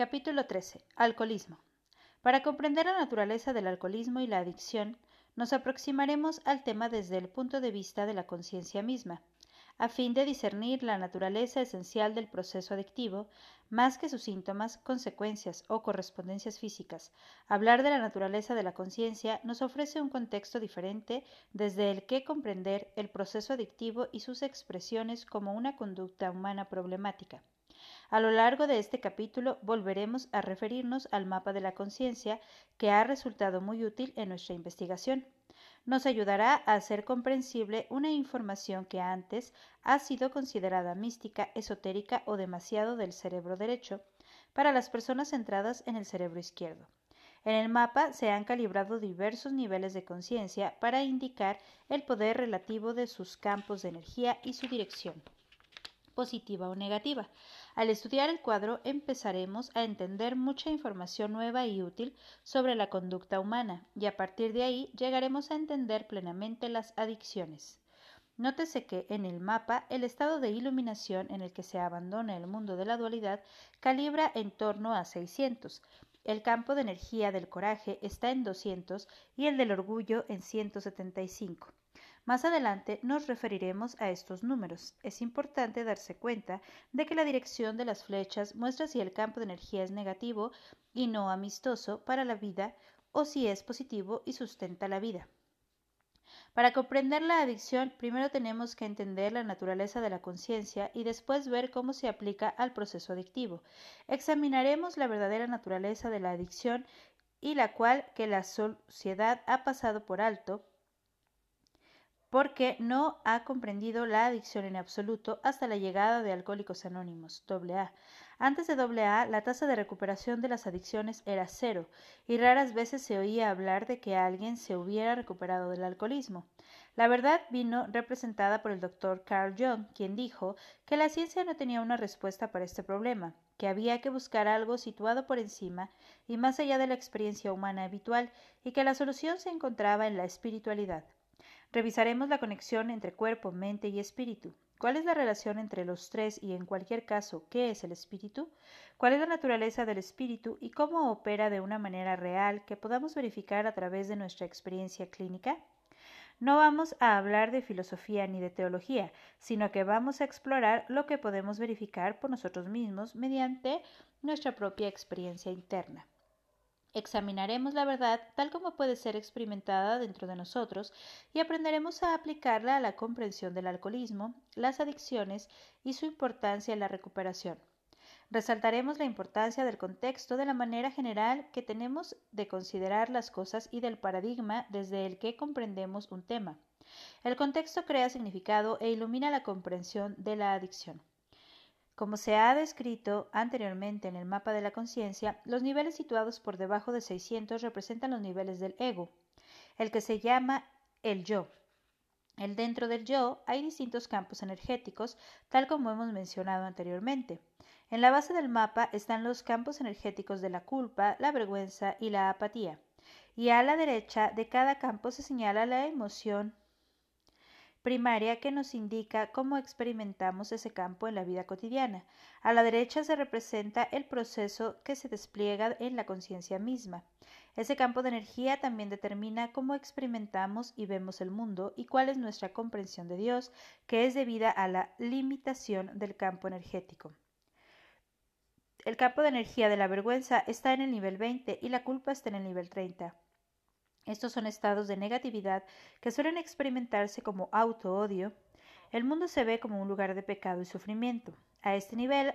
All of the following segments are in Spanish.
Capítulo 13. Alcoholismo. Para comprender la naturaleza del alcoholismo y la adicción, nos aproximaremos al tema desde el punto de vista de la conciencia misma, a fin de discernir la naturaleza esencial del proceso adictivo, más que sus síntomas, consecuencias o correspondencias físicas. Hablar de la naturaleza de la conciencia nos ofrece un contexto diferente desde el que comprender el proceso adictivo y sus expresiones como una conducta humana problemática. A lo largo de este capítulo volveremos a referirnos al mapa de la conciencia que ha resultado muy útil en nuestra investigación. Nos ayudará a hacer comprensible una información que antes ha sido considerada mística, esotérica o demasiado del cerebro derecho para las personas centradas en el cerebro izquierdo. En el mapa se han calibrado diversos niveles de conciencia para indicar el poder relativo de sus campos de energía y su dirección positiva o negativa. Al estudiar el cuadro empezaremos a entender mucha información nueva y útil sobre la conducta humana y a partir de ahí llegaremos a entender plenamente las adicciones. Nótese que en el mapa el estado de iluminación en el que se abandona el mundo de la dualidad calibra en torno a 600. El campo de energía del coraje está en 200 y el del orgullo en 175. Más adelante nos referiremos a estos números. Es importante darse cuenta de que la dirección de las flechas muestra si el campo de energía es negativo y no amistoso para la vida o si es positivo y sustenta la vida. Para comprender la adicción, primero tenemos que entender la naturaleza de la conciencia y después ver cómo se aplica al proceso adictivo. Examinaremos la verdadera naturaleza de la adicción y la cual que la sociedad ha pasado por alto porque no ha comprendido la adicción en absoluto hasta la llegada de Alcohólicos Anónimos, AA. Antes de AA, la tasa de recuperación de las adicciones era cero, y raras veces se oía hablar de que alguien se hubiera recuperado del alcoholismo. La verdad vino representada por el doctor Carl Jung, quien dijo que la ciencia no tenía una respuesta para este problema, que había que buscar algo situado por encima y más allá de la experiencia humana habitual, y que la solución se encontraba en la espiritualidad. Revisaremos la conexión entre cuerpo, mente y espíritu. ¿Cuál es la relación entre los tres y, en cualquier caso, qué es el espíritu? ¿Cuál es la naturaleza del espíritu y cómo opera de una manera real que podamos verificar a través de nuestra experiencia clínica? No vamos a hablar de filosofía ni de teología, sino que vamos a explorar lo que podemos verificar por nosotros mismos mediante nuestra propia experiencia interna. Examinaremos la verdad tal como puede ser experimentada dentro de nosotros y aprenderemos a aplicarla a la comprensión del alcoholismo, las adicciones y su importancia en la recuperación. Resaltaremos la importancia del contexto de la manera general que tenemos de considerar las cosas y del paradigma desde el que comprendemos un tema. El contexto crea significado e ilumina la comprensión de la adicción. Como se ha descrito anteriormente en el mapa de la conciencia, los niveles situados por debajo de 600 representan los niveles del ego, el que se llama el yo. El dentro del yo hay distintos campos energéticos, tal como hemos mencionado anteriormente. En la base del mapa están los campos energéticos de la culpa, la vergüenza y la apatía. Y a la derecha de cada campo se señala la emoción primaria que nos indica cómo experimentamos ese campo en la vida cotidiana. A la derecha se representa el proceso que se despliega en la conciencia misma. Ese campo de energía también determina cómo experimentamos y vemos el mundo y cuál es nuestra comprensión de Dios, que es debida a la limitación del campo energético. El campo de energía de la vergüenza está en el nivel 20 y la culpa está en el nivel 30. Estos son estados de negatividad que suelen experimentarse como auto-odio. El mundo se ve como un lugar de pecado y sufrimiento. A este nivel,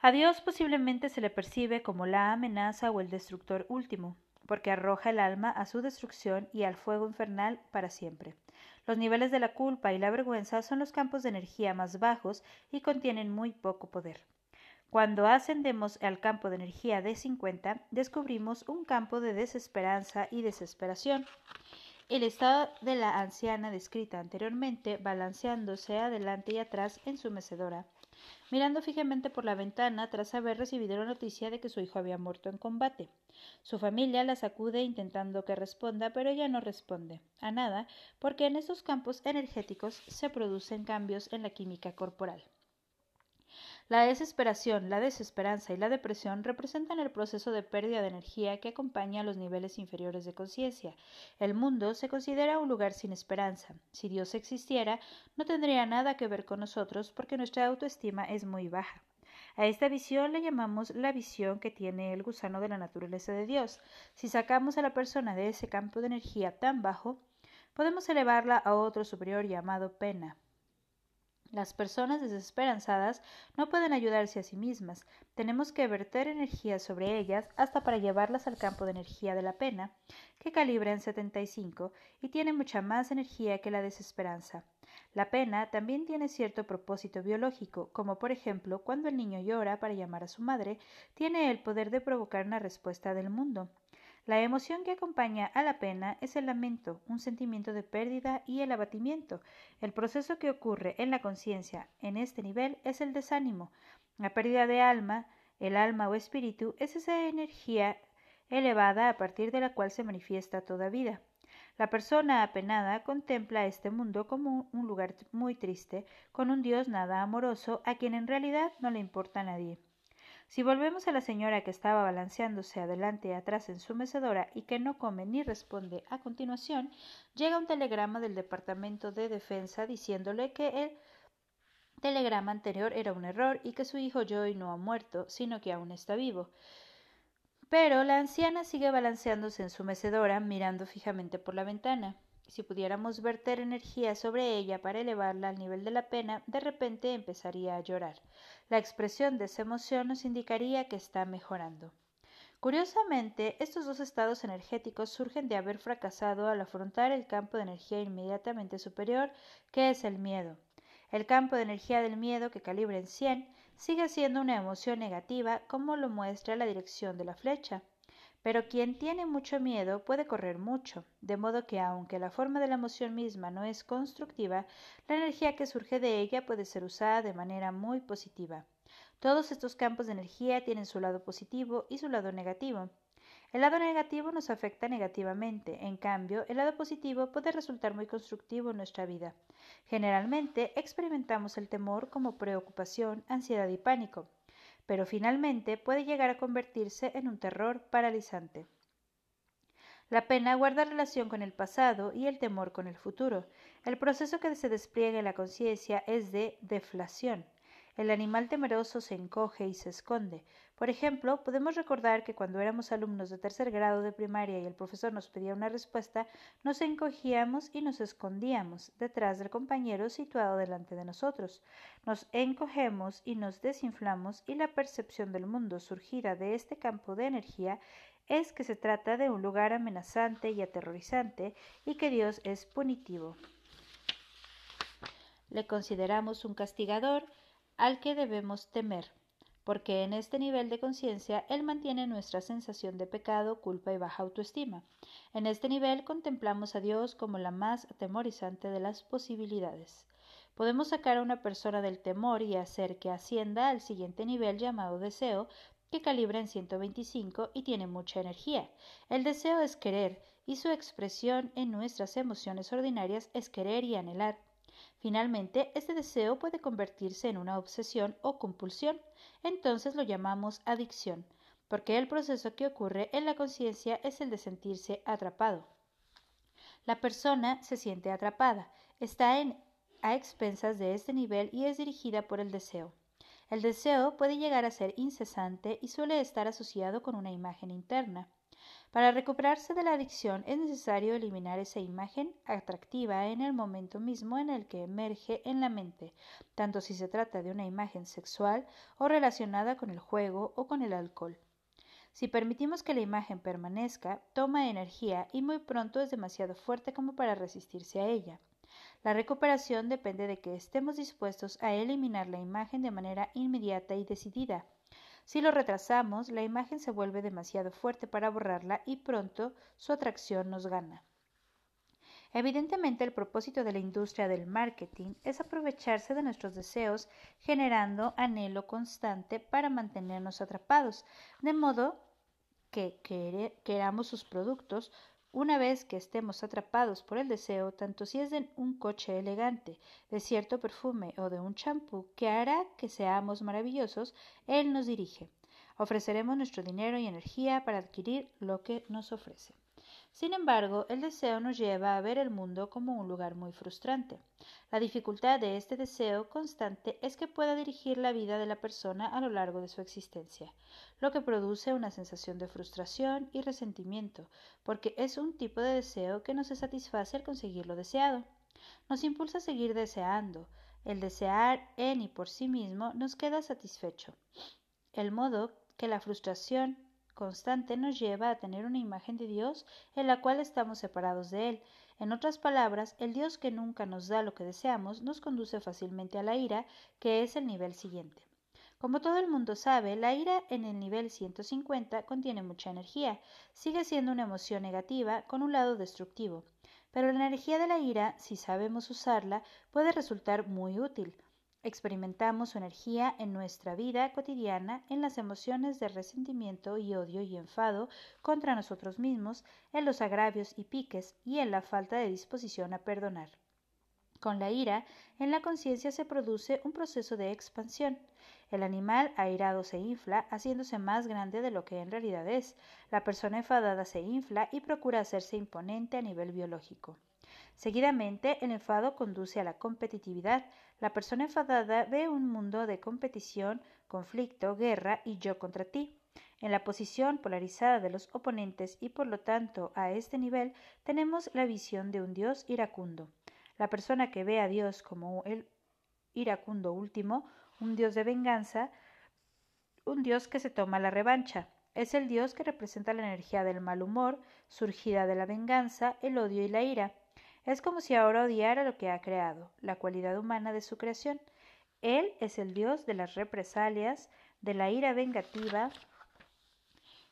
a Dios posiblemente se le percibe como la amenaza o el destructor último, porque arroja el alma a su destrucción y al fuego infernal para siempre. Los niveles de la culpa y la vergüenza son los campos de energía más bajos y contienen muy poco poder. Cuando ascendemos al campo de energía de 50, descubrimos un campo de desesperanza y desesperación. El estado de la anciana descrita anteriormente, balanceándose adelante y atrás en su mecedora, mirando fijamente por la ventana tras haber recibido la noticia de que su hijo había muerto en combate. Su familia la sacude intentando que responda, pero ella no responde a nada, porque en estos campos energéticos se producen cambios en la química corporal. La desesperación, la desesperanza y la depresión representan el proceso de pérdida de energía que acompaña a los niveles inferiores de conciencia. El mundo se considera un lugar sin esperanza. Si Dios existiera, no tendría nada que ver con nosotros porque nuestra autoestima es muy baja. A esta visión le llamamos la visión que tiene el gusano de la naturaleza de Dios. Si sacamos a la persona de ese campo de energía tan bajo, podemos elevarla a otro superior llamado pena. Las personas desesperanzadas no pueden ayudarse a sí mismas. Tenemos que verter energía sobre ellas hasta para llevarlas al campo de energía de la pena, que calibra en 75 y tiene mucha más energía que la desesperanza. La pena también tiene cierto propósito biológico, como por ejemplo cuando el niño llora para llamar a su madre, tiene el poder de provocar una respuesta del mundo. La emoción que acompaña a la pena es el lamento, un sentimiento de pérdida y el abatimiento. El proceso que ocurre en la conciencia en este nivel es el desánimo. La pérdida de alma, el alma o espíritu, es esa energía elevada a partir de la cual se manifiesta toda vida. La persona apenada contempla este mundo como un lugar muy triste, con un Dios nada amoroso, a quien en realidad no le importa a nadie. Si volvemos a la señora que estaba balanceándose adelante y atrás en su mecedora y que no come ni responde a continuación, llega un telegrama del Departamento de Defensa diciéndole que el telegrama anterior era un error y que su hijo Joy no ha muerto, sino que aún está vivo. Pero la anciana sigue balanceándose en su mecedora, mirando fijamente por la ventana. Si pudiéramos verter energía sobre ella para elevarla al nivel de la pena, de repente empezaría a llorar. La expresión de esa emoción nos indicaría que está mejorando. Curiosamente, estos dos estados energéticos surgen de haber fracasado al afrontar el campo de energía inmediatamente superior, que es el miedo. El campo de energía del miedo, que calibra en 100, sigue siendo una emoción negativa, como lo muestra la dirección de la flecha. Pero quien tiene mucho miedo puede correr mucho, de modo que aunque la forma de la emoción misma no es constructiva, la energía que surge de ella puede ser usada de manera muy positiva. Todos estos campos de energía tienen su lado positivo y su lado negativo. El lado negativo nos afecta negativamente, en cambio, el lado positivo puede resultar muy constructivo en nuestra vida. Generalmente experimentamos el temor como preocupación, ansiedad y pánico pero finalmente puede llegar a convertirse en un terror paralizante. La pena guarda relación con el pasado y el temor con el futuro. El proceso que se despliega en la conciencia es de deflación. El animal temeroso se encoge y se esconde. Por ejemplo, podemos recordar que cuando éramos alumnos de tercer grado de primaria y el profesor nos pedía una respuesta, nos encogíamos y nos escondíamos detrás del compañero situado delante de nosotros. Nos encogemos y nos desinflamos y la percepción del mundo surgida de este campo de energía es que se trata de un lugar amenazante y aterrorizante y que Dios es punitivo. Le consideramos un castigador al que debemos temer, porque en este nivel de conciencia Él mantiene nuestra sensación de pecado, culpa y baja autoestima. En este nivel contemplamos a Dios como la más atemorizante de las posibilidades. Podemos sacar a una persona del temor y hacer que ascienda al siguiente nivel llamado deseo, que calibra en 125 y tiene mucha energía. El deseo es querer, y su expresión en nuestras emociones ordinarias es querer y anhelar. Finalmente, este deseo puede convertirse en una obsesión o compulsión, entonces lo llamamos adicción, porque el proceso que ocurre en la conciencia es el de sentirse atrapado. La persona se siente atrapada, está en, a expensas de este nivel y es dirigida por el deseo. El deseo puede llegar a ser incesante y suele estar asociado con una imagen interna. Para recuperarse de la adicción es necesario eliminar esa imagen atractiva en el momento mismo en el que emerge en la mente, tanto si se trata de una imagen sexual o relacionada con el juego o con el alcohol. Si permitimos que la imagen permanezca, toma energía y muy pronto es demasiado fuerte como para resistirse a ella. La recuperación depende de que estemos dispuestos a eliminar la imagen de manera inmediata y decidida, si lo retrasamos, la imagen se vuelve demasiado fuerte para borrarla y pronto su atracción nos gana. Evidentemente, el propósito de la industria del marketing es aprovecharse de nuestros deseos generando anhelo constante para mantenernos atrapados, de modo que queramos sus productos Una vez que estemos atrapados por el deseo, tanto si es de un coche elegante, de cierto perfume o de un champú que hará que seamos maravillosos, Él nos dirige. Ofreceremos nuestro dinero y energía para adquirir lo que nos ofrece. Sin embargo, el deseo nos lleva a ver el mundo como un lugar muy frustrante. La dificultad de este deseo constante es que pueda dirigir la vida de la persona a lo largo de su existencia, lo que produce una sensación de frustración y resentimiento, porque es un tipo de deseo que no se satisface al conseguir lo deseado. Nos impulsa a seguir deseando. El desear en y por sí mismo nos queda satisfecho. El modo que la frustración constante nos lleva a tener una imagen de Dios en la cual estamos separados de Él. En otras palabras, el Dios que nunca nos da lo que deseamos nos conduce fácilmente a la ira, que es el nivel siguiente. Como todo el mundo sabe, la ira en el nivel 150 contiene mucha energía, sigue siendo una emoción negativa con un lado destructivo, pero la energía de la ira, si sabemos usarla, puede resultar muy útil. Experimentamos su energía en nuestra vida cotidiana, en las emociones de resentimiento y odio y enfado contra nosotros mismos, en los agravios y piques y en la falta de disposición a perdonar. Con la ira, en la conciencia se produce un proceso de expansión. El animal airado se infla, haciéndose más grande de lo que en realidad es. La persona enfadada se infla y procura hacerse imponente a nivel biológico. Seguidamente, el enfado conduce a la competitividad. La persona enfadada ve un mundo de competición, conflicto, guerra y yo contra ti. En la posición polarizada de los oponentes y por lo tanto a este nivel tenemos la visión de un Dios iracundo. La persona que ve a Dios como el iracundo último, un Dios de venganza, un Dios que se toma la revancha. Es el Dios que representa la energía del mal humor, surgida de la venganza, el odio y la ira. Es como si ahora odiara lo que ha creado, la cualidad humana de su creación. Él es el Dios de las represalias, de la ira vengativa,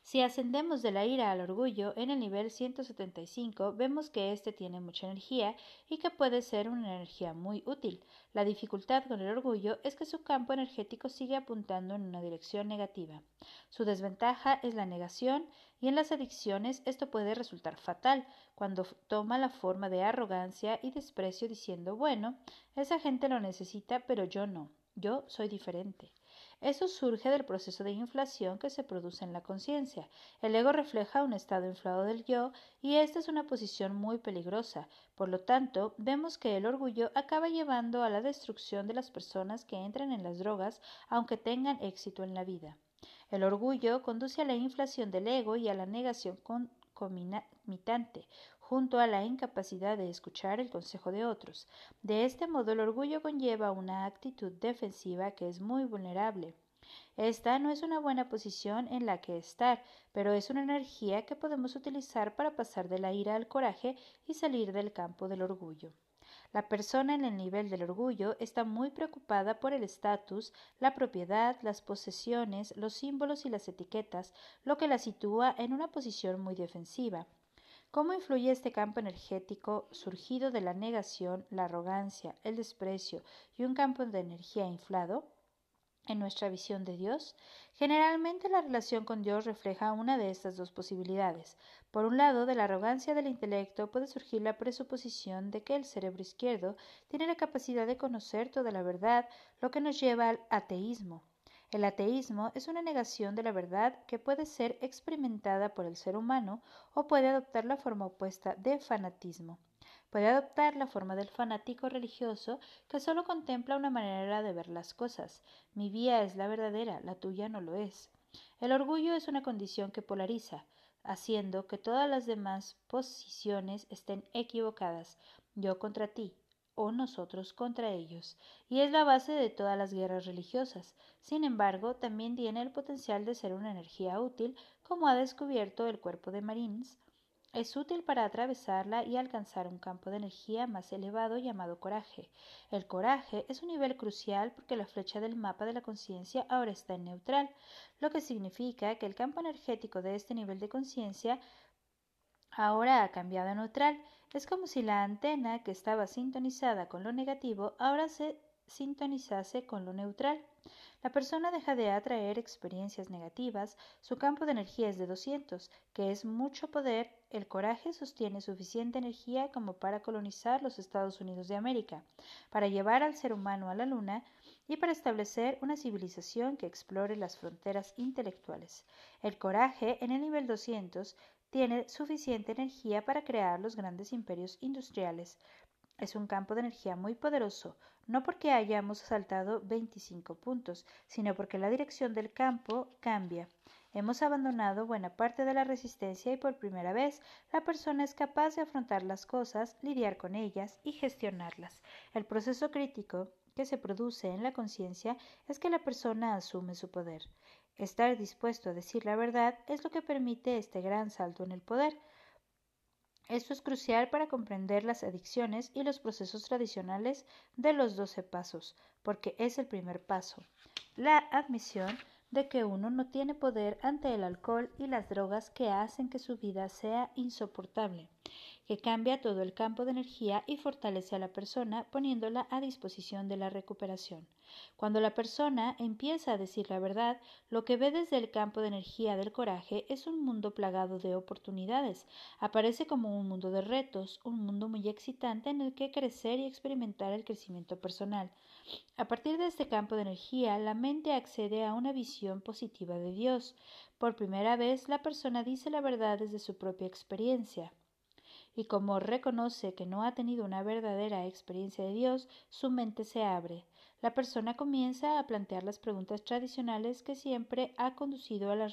si ascendemos de la ira al orgullo en el nivel 175, vemos que éste tiene mucha energía y que puede ser una energía muy útil. La dificultad con el orgullo es que su campo energético sigue apuntando en una dirección negativa. Su desventaja es la negación y en las adicciones esto puede resultar fatal cuando toma la forma de arrogancia y desprecio diciendo bueno, esa gente lo necesita pero yo no, yo soy diferente. Eso surge del proceso de inflación que se produce en la conciencia. El ego refleja un estado inflado del yo y esta es una posición muy peligrosa. Por lo tanto, vemos que el orgullo acaba llevando a la destrucción de las personas que entran en las drogas aunque tengan éxito en la vida. El orgullo conduce a la inflación del ego y a la negación concomitante, junto a la incapacidad de escuchar el consejo de otros. De este modo, el orgullo conlleva una actitud defensiva que es muy vulnerable. Esta no es una buena posición en la que estar, pero es una energía que podemos utilizar para pasar de la ira al coraje y salir del campo del orgullo. La persona en el nivel del orgullo está muy preocupada por el estatus, la propiedad, las posesiones, los símbolos y las etiquetas, lo que la sitúa en una posición muy defensiva. ¿Cómo influye este campo energético surgido de la negación, la arrogancia, el desprecio y un campo de energía inflado? En nuestra visión de Dios, generalmente la relación con Dios refleja una de estas dos posibilidades. Por un lado, de la arrogancia del intelecto puede surgir la presuposición de que el cerebro izquierdo tiene la capacidad de conocer toda la verdad, lo que nos lleva al ateísmo. El ateísmo es una negación de la verdad que puede ser experimentada por el ser humano o puede adoptar la forma opuesta de fanatismo. Puede adoptar la forma del fanático religioso que solo contempla una manera de ver las cosas. Mi vía es la verdadera, la tuya no lo es. El orgullo es una condición que polariza, haciendo que todas las demás posiciones estén equivocadas. Yo contra ti, o nosotros contra ellos, y es la base de todas las guerras religiosas. Sin embargo, también tiene el potencial de ser una energía útil, como ha descubierto el cuerpo de Marines. Es útil para atravesarla y alcanzar un campo de energía más elevado llamado coraje. El coraje es un nivel crucial porque la flecha del mapa de la conciencia ahora está en neutral, lo que significa que el campo energético de este nivel de conciencia ahora ha cambiado a neutral es como si la antena que estaba sintonizada con lo negativo ahora se sintonizase con lo neutral. La persona deja de atraer experiencias negativas, su campo de energía es de 200, que es mucho poder el coraje sostiene suficiente energía como para colonizar los Estados Unidos de América, para llevar al ser humano a la Luna y para establecer una civilización que explore las fronteras intelectuales. El coraje, en el nivel 200, tiene suficiente energía para crear los grandes imperios industriales. Es un campo de energía muy poderoso, no porque hayamos saltado 25 puntos, sino porque la dirección del campo cambia. Hemos abandonado buena parte de la resistencia y por primera vez la persona es capaz de afrontar las cosas, lidiar con ellas y gestionarlas. El proceso crítico que se produce en la conciencia es que la persona asume su poder. Estar dispuesto a decir la verdad es lo que permite este gran salto en el poder. Esto es crucial para comprender las adicciones y los procesos tradicionales de los doce pasos, porque es el primer paso. La admisión de que uno no tiene poder ante el alcohol y las drogas que hacen que su vida sea insoportable, que cambia todo el campo de energía y fortalece a la persona poniéndola a disposición de la recuperación. Cuando la persona empieza a decir la verdad, lo que ve desde el campo de energía del coraje es un mundo plagado de oportunidades. Aparece como un mundo de retos, un mundo muy excitante en el que crecer y experimentar el crecimiento personal. A partir de este campo de energía, la mente accede a una visión positiva de Dios. Por primera vez, la persona dice la verdad desde su propia experiencia. Y como reconoce que no ha tenido una verdadera experiencia de Dios, su mente se abre. La persona comienza a plantear las preguntas tradicionales que siempre ha conducido a la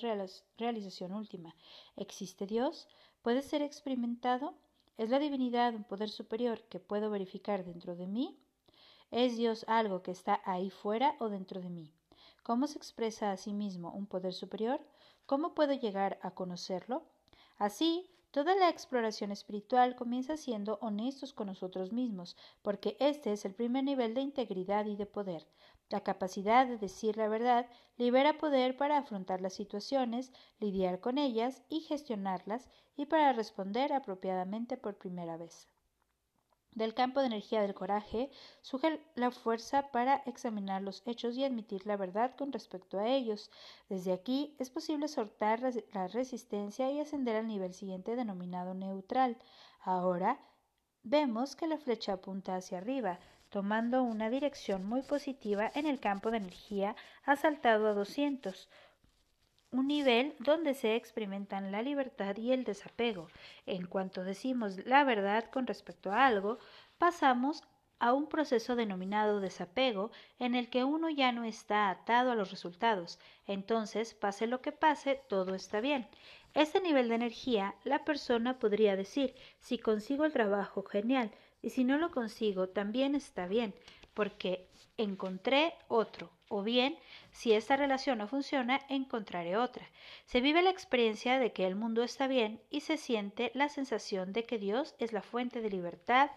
realización última. ¿Existe Dios? ¿Puede ser experimentado? ¿Es la divinidad un poder superior que puedo verificar dentro de mí? ¿Es Dios algo que está ahí fuera o dentro de mí? ¿Cómo se expresa a sí mismo un poder superior? ¿Cómo puedo llegar a conocerlo? Así, toda la exploración espiritual comienza siendo honestos con nosotros mismos, porque este es el primer nivel de integridad y de poder. La capacidad de decir la verdad libera poder para afrontar las situaciones, lidiar con ellas y gestionarlas y para responder apropiadamente por primera vez del campo de energía del coraje surge la fuerza para examinar los hechos y admitir la verdad con respecto a ellos. Desde aquí es posible soltar la resistencia y ascender al nivel siguiente denominado neutral. Ahora vemos que la flecha apunta hacia arriba, tomando una dirección muy positiva en el campo de energía ha saltado a 200 un nivel donde se experimentan la libertad y el desapego. En cuanto decimos la verdad con respecto a algo, pasamos a un proceso denominado desapego en el que uno ya no está atado a los resultados. Entonces, pase lo que pase, todo está bien. Este nivel de energía, la persona podría decir, si consigo el trabajo, genial, y si no lo consigo, también está bien, porque encontré otro, o bien, si esta relación no funciona, encontraré otra. Se vive la experiencia de que el mundo está bien y se siente la sensación de que Dios es la fuente de libertad.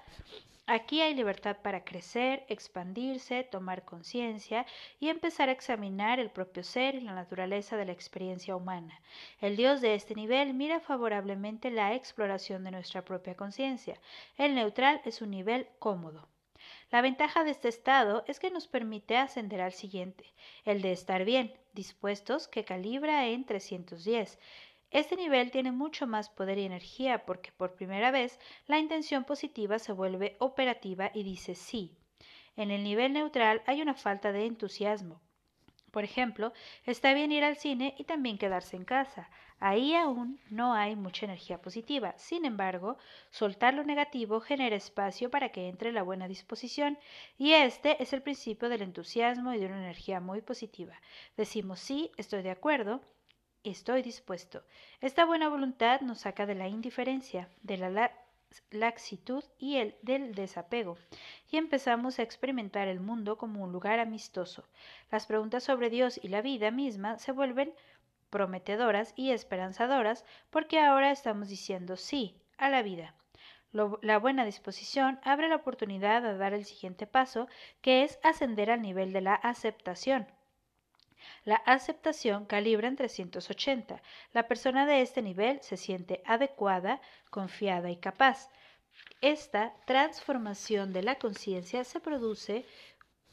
Aquí hay libertad para crecer, expandirse, tomar conciencia y empezar a examinar el propio ser y la naturaleza de la experiencia humana. El Dios de este nivel mira favorablemente la exploración de nuestra propia conciencia. El neutral es un nivel cómodo. La ventaja de este estado es que nos permite ascender al siguiente, el de estar bien, dispuestos, que calibra en 310. Este nivel tiene mucho más poder y energía porque por primera vez la intención positiva se vuelve operativa y dice sí. En el nivel neutral hay una falta de entusiasmo, por ejemplo, está bien ir al cine y también quedarse en casa. Ahí aún no hay mucha energía positiva. Sin embargo, soltar lo negativo genera espacio para que entre la buena disposición y este es el principio del entusiasmo y de una energía muy positiva. Decimos sí, estoy de acuerdo, estoy dispuesto. Esta buena voluntad nos saca de la indiferencia, de la laxitud y el del desapego, y empezamos a experimentar el mundo como un lugar amistoso. Las preguntas sobre Dios y la vida misma se vuelven prometedoras y esperanzadoras porque ahora estamos diciendo sí a la vida. la buena disposición abre la oportunidad de dar el siguiente paso, que es ascender al nivel de la aceptación. La aceptación calibra en 380. La persona de este nivel se siente adecuada, confiada y capaz. Esta transformación de la conciencia se produce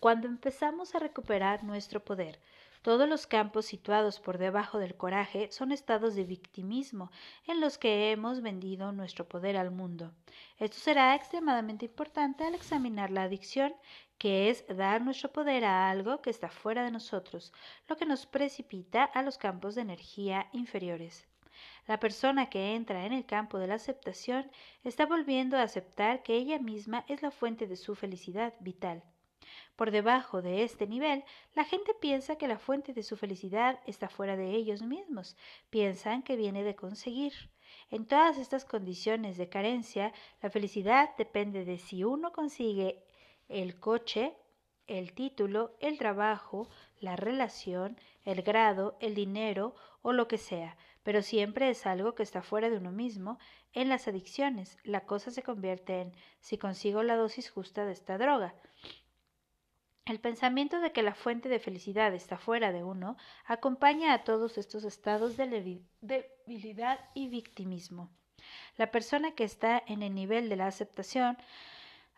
cuando empezamos a recuperar nuestro poder. Todos los campos situados por debajo del coraje son estados de victimismo en los que hemos vendido nuestro poder al mundo. Esto será extremadamente importante al examinar la adicción, que es dar nuestro poder a algo que está fuera de nosotros, lo que nos precipita a los campos de energía inferiores. La persona que entra en el campo de la aceptación está volviendo a aceptar que ella misma es la fuente de su felicidad vital. Por debajo de este nivel, la gente piensa que la fuente de su felicidad está fuera de ellos mismos, piensan que viene de conseguir. En todas estas condiciones de carencia, la felicidad depende de si uno consigue el coche, el título, el trabajo, la relación, el grado, el dinero o lo que sea, pero siempre es algo que está fuera de uno mismo. En las adicciones, la cosa se convierte en si consigo la dosis justa de esta droga. El pensamiento de que la fuente de felicidad está fuera de uno acompaña a todos estos estados de debilidad y victimismo. La persona que está en el nivel de la aceptación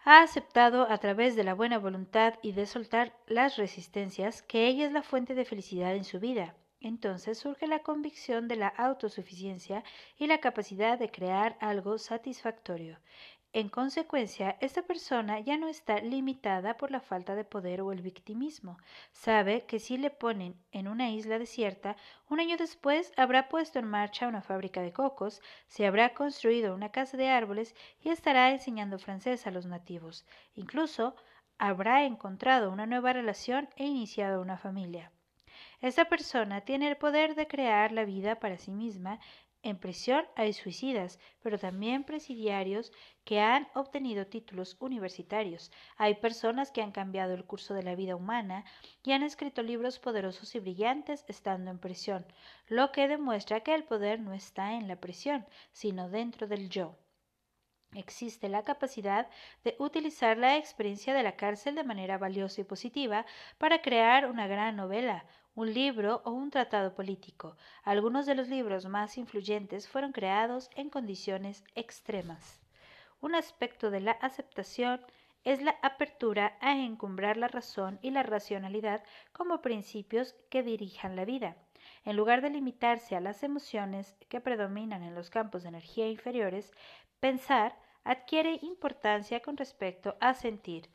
ha aceptado a través de la buena voluntad y de soltar las resistencias que ella es la fuente de felicidad en su vida. Entonces surge la convicción de la autosuficiencia y la capacidad de crear algo satisfactorio. En consecuencia, esta persona ya no está limitada por la falta de poder o el victimismo. Sabe que si le ponen en una isla desierta, un año después habrá puesto en marcha una fábrica de cocos, se habrá construido una casa de árboles y estará enseñando francés a los nativos. Incluso habrá encontrado una nueva relación e iniciado una familia. Esta persona tiene el poder de crear la vida para sí misma. En prisión hay suicidas, pero también presidiarios que han obtenido títulos universitarios. Hay personas que han cambiado el curso de la vida humana y han escrito libros poderosos y brillantes estando en prisión, lo que demuestra que el poder no está en la prisión, sino dentro del yo. Existe la capacidad de utilizar la experiencia de la cárcel de manera valiosa y positiva para crear una gran novela, un libro o un tratado político. Algunos de los libros más influyentes fueron creados en condiciones extremas. Un aspecto de la aceptación es la apertura a encumbrar la razón y la racionalidad como principios que dirijan la vida. En lugar de limitarse a las emociones que predominan en los campos de energía inferiores, pensar adquiere importancia con respecto a sentir,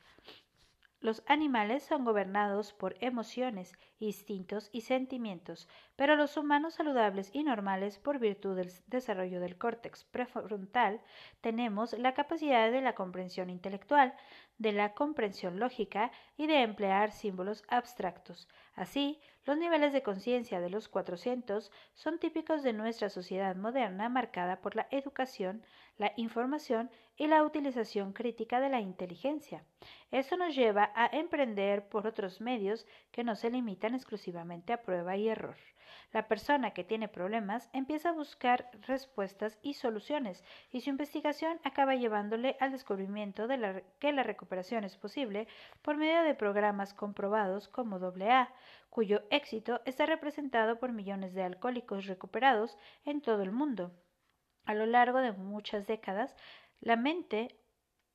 los animales son gobernados por emociones, instintos y sentimientos, pero los humanos saludables y normales, por virtud del desarrollo del córtex prefrontal, tenemos la capacidad de la comprensión intelectual, de la comprensión lógica y de emplear símbolos abstractos. Así, los niveles de conciencia de los 400 son típicos de nuestra sociedad moderna marcada por la educación, la información y la utilización crítica de la inteligencia. Esto nos lleva a emprender por otros medios que no se limitan exclusivamente a prueba y error. La persona que tiene problemas empieza a buscar respuestas y soluciones y su investigación acaba llevándole al descubrimiento de que la recuperación es posible por medio de programas comprobados como AA, cuyo éxito está representado por millones de alcohólicos recuperados en todo el mundo. A lo largo de muchas décadas, la mente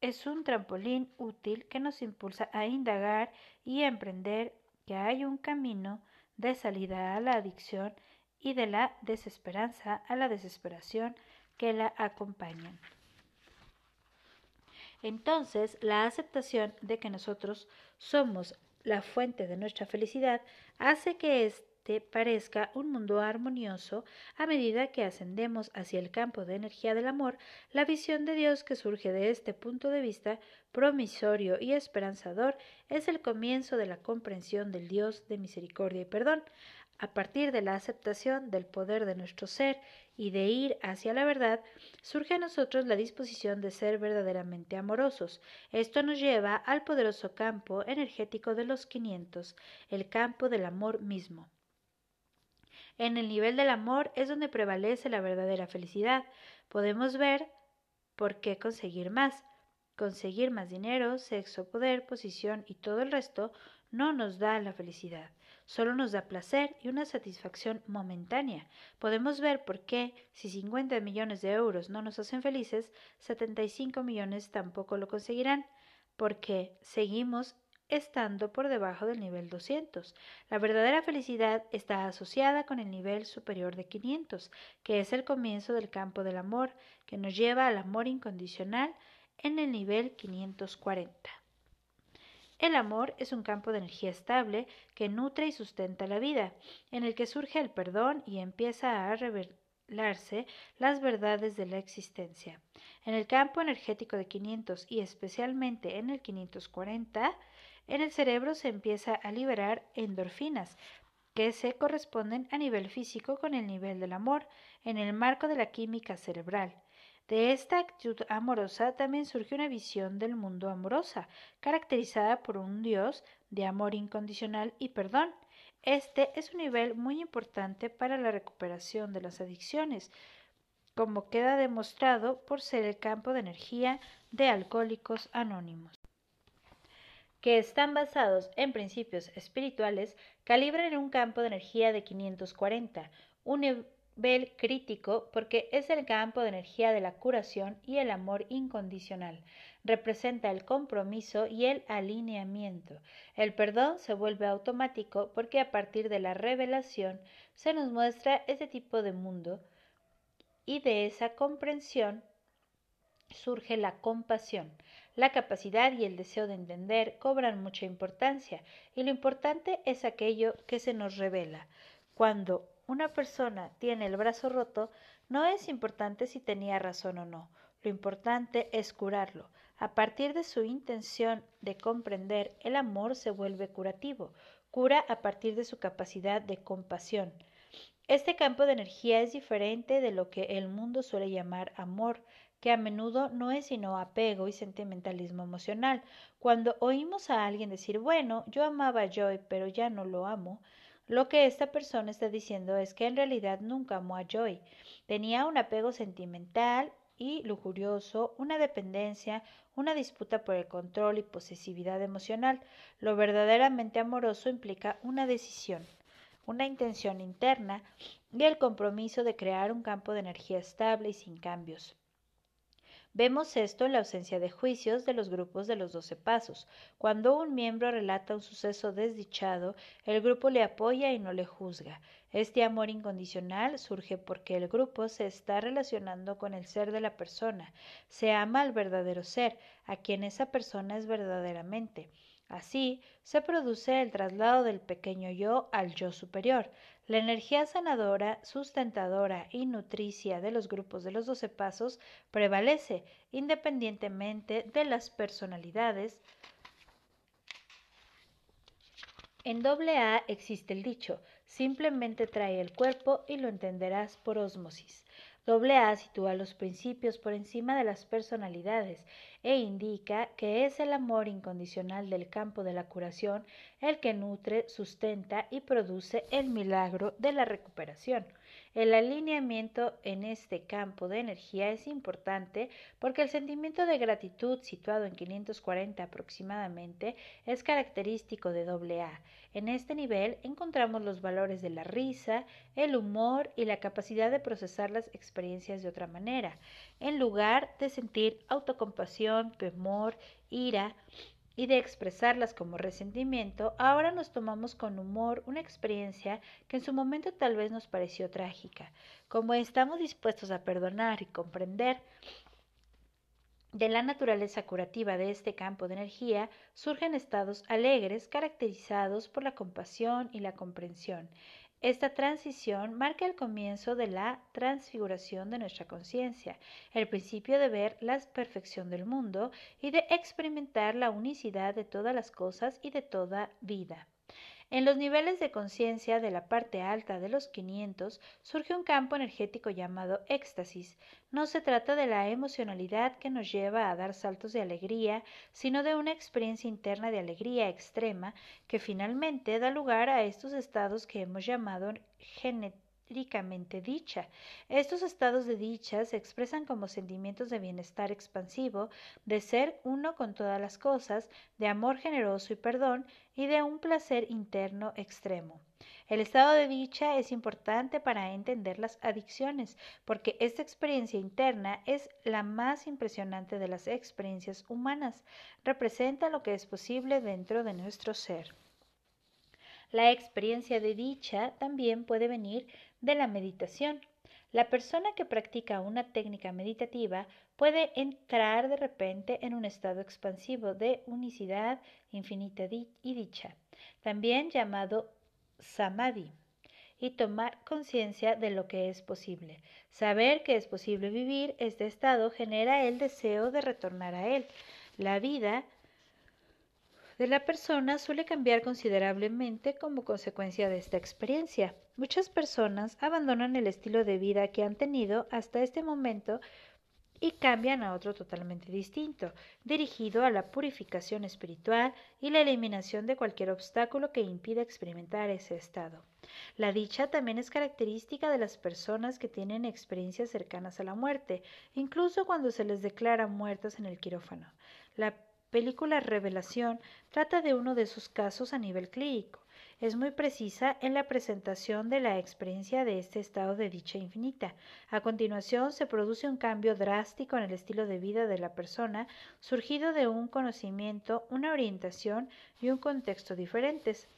es un trampolín útil que nos impulsa a indagar y a emprender que hay un camino de salida a la adicción y de la desesperanza a la desesperación que la acompañan. Entonces, la aceptación de que nosotros somos la fuente de nuestra felicidad hace que parezca un mundo armonioso a medida que ascendemos hacia el campo de energía del amor, la visión de Dios que surge de este punto de vista promisorio y esperanzador es el comienzo de la comprensión del Dios de misericordia y perdón, a partir de la aceptación del poder de nuestro ser y de ir hacia la verdad, surge a nosotros la disposición de ser verdaderamente amorosos. Esto nos lleva al poderoso campo energético de los 500, el campo del amor mismo. En el nivel del amor es donde prevalece la verdadera felicidad. Podemos ver por qué conseguir más. Conseguir más dinero, sexo, poder, posición y todo el resto no nos da la felicidad solo nos da placer y una satisfacción momentánea. Podemos ver por qué, si 50 millones de euros no nos hacen felices, 75 millones tampoco lo conseguirán, porque seguimos estando por debajo del nivel 200. La verdadera felicidad está asociada con el nivel superior de 500, que es el comienzo del campo del amor, que nos lleva al amor incondicional en el nivel 540. El amor es un campo de energía estable que nutre y sustenta la vida, en el que surge el perdón y empieza a revelarse las verdades de la existencia. En el campo energético de 500 y especialmente en el 540, en el cerebro se empieza a liberar endorfinas, que se corresponden a nivel físico con el nivel del amor, en el marco de la química cerebral. De esta actitud amorosa también surge una visión del mundo amorosa, caracterizada por un Dios de amor incondicional y perdón. Este es un nivel muy importante para la recuperación de las adicciones, como queda demostrado por ser el campo de energía de alcohólicos anónimos que están basados en principios espirituales, calibran en un campo de energía de 540, un nivel crítico porque es el campo de energía de la curación y el amor incondicional. Representa el compromiso y el alineamiento. El perdón se vuelve automático porque a partir de la revelación se nos muestra ese tipo de mundo y de esa comprensión surge la compasión. La capacidad y el deseo de entender cobran mucha importancia y lo importante es aquello que se nos revela. Cuando una persona tiene el brazo roto, no es importante si tenía razón o no. Lo importante es curarlo. A partir de su intención de comprender, el amor se vuelve curativo. Cura a partir de su capacidad de compasión. Este campo de energía es diferente de lo que el mundo suele llamar amor que a menudo no es sino apego y sentimentalismo emocional. Cuando oímos a alguien decir, bueno, yo amaba a Joy, pero ya no lo amo, lo que esta persona está diciendo es que en realidad nunca amó a Joy. Tenía un apego sentimental y lujurioso, una dependencia, una disputa por el control y posesividad emocional. Lo verdaderamente amoroso implica una decisión, una intención interna y el compromiso de crear un campo de energía estable y sin cambios. Vemos esto en la ausencia de juicios de los grupos de los doce pasos. Cuando un miembro relata un suceso desdichado, el grupo le apoya y no le juzga. Este amor incondicional surge porque el grupo se está relacionando con el ser de la persona. Se ama al verdadero ser, a quien esa persona es verdaderamente. Así se produce el traslado del pequeño yo al yo superior. La energía sanadora, sustentadora y nutricia de los grupos de los doce pasos prevalece independientemente de las personalidades. En doble A existe el dicho, simplemente trae el cuerpo y lo entenderás por ósmosis. Doble A sitúa los principios por encima de las personalidades e indica que es el amor incondicional del campo de la curación el que nutre, sustenta y produce el milagro de la recuperación. El alineamiento en este campo de energía es importante porque el sentimiento de gratitud, situado en 540 aproximadamente, es característico de AA. En este nivel encontramos los valores de la risa, el humor y la capacidad de procesar las experiencias de otra manera, en lugar de sentir autocompasión, temor, ira, y de expresarlas como resentimiento, ahora nos tomamos con humor una experiencia que en su momento tal vez nos pareció trágica. Como estamos dispuestos a perdonar y comprender de la naturaleza curativa de este campo de energía, surgen estados alegres caracterizados por la compasión y la comprensión. Esta transición marca el comienzo de la transfiguración de nuestra conciencia, el principio de ver la perfección del mundo y de experimentar la unicidad de todas las cosas y de toda vida. En los niveles de conciencia de la parte alta de los 500 surge un campo energético llamado éxtasis. No se trata de la emocionalidad que nos lleva a dar saltos de alegría, sino de una experiencia interna de alegría extrema que finalmente da lugar a estos estados que hemos llamado dicha. Estos estados de dicha se expresan como sentimientos de bienestar expansivo, de ser uno con todas las cosas, de amor generoso y perdón, y de un placer interno extremo. El estado de dicha es importante para entender las adicciones, porque esta experiencia interna es la más impresionante de las experiencias humanas. Representa lo que es posible dentro de nuestro ser. La experiencia de dicha también puede venir de la meditación. La persona que practica una técnica meditativa puede entrar de repente en un estado expansivo de unicidad infinita y dicha, también llamado samadhi, y tomar conciencia de lo que es posible. Saber que es posible vivir este estado genera el deseo de retornar a él. La vida de la persona suele cambiar considerablemente como consecuencia de esta experiencia. Muchas personas abandonan el estilo de vida que han tenido hasta este momento y cambian a otro totalmente distinto, dirigido a la purificación espiritual y la eliminación de cualquier obstáculo que impida experimentar ese estado. La dicha también es característica de las personas que tienen experiencias cercanas a la muerte, incluso cuando se les declara muertas en el quirófano. La película Revelación trata de uno de sus casos a nivel clínico. Es muy precisa en la presentación de la experiencia de este estado de dicha infinita. A continuación se produce un cambio drástico en el estilo de vida de la persona, surgido de un conocimiento, una orientación y un contexto diferentes.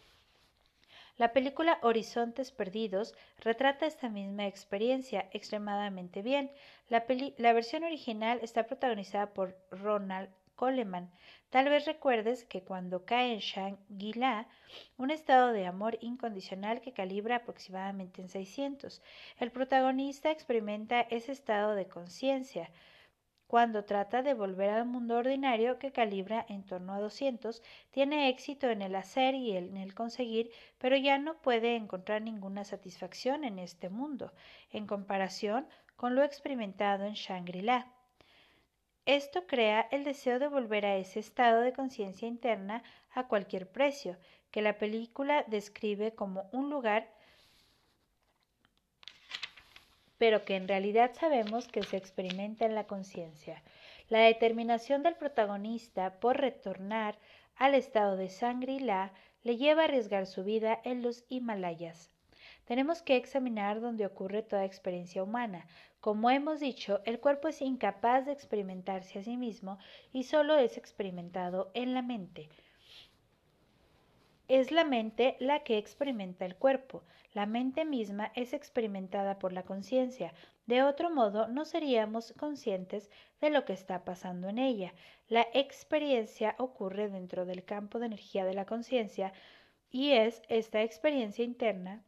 La película Horizontes Perdidos retrata esta misma experiencia extremadamente bien. La, la versión original está protagonizada por Ronald Coleman. Tal vez recuerdes que cuando cae en Shangri-La, un estado de amor incondicional que calibra aproximadamente en 600, el protagonista experimenta ese estado de conciencia. Cuando trata de volver al mundo ordinario que calibra en torno a 200, tiene éxito en el hacer y en el conseguir, pero ya no puede encontrar ninguna satisfacción en este mundo, en comparación con lo experimentado en Shangri-La. Esto crea el deseo de volver a ese estado de conciencia interna a cualquier precio, que la película describe como un lugar, pero que en realidad sabemos que se experimenta en la conciencia. La determinación del protagonista por retornar al estado de Shangri-La le lleva a arriesgar su vida en los Himalayas. Tenemos que examinar dónde ocurre toda experiencia humana, como hemos dicho, el cuerpo es incapaz de experimentarse a sí mismo y solo es experimentado en la mente. Es la mente la que experimenta el cuerpo. La mente misma es experimentada por la conciencia. De otro modo, no seríamos conscientes de lo que está pasando en ella. La experiencia ocurre dentro del campo de energía de la conciencia y es esta experiencia interna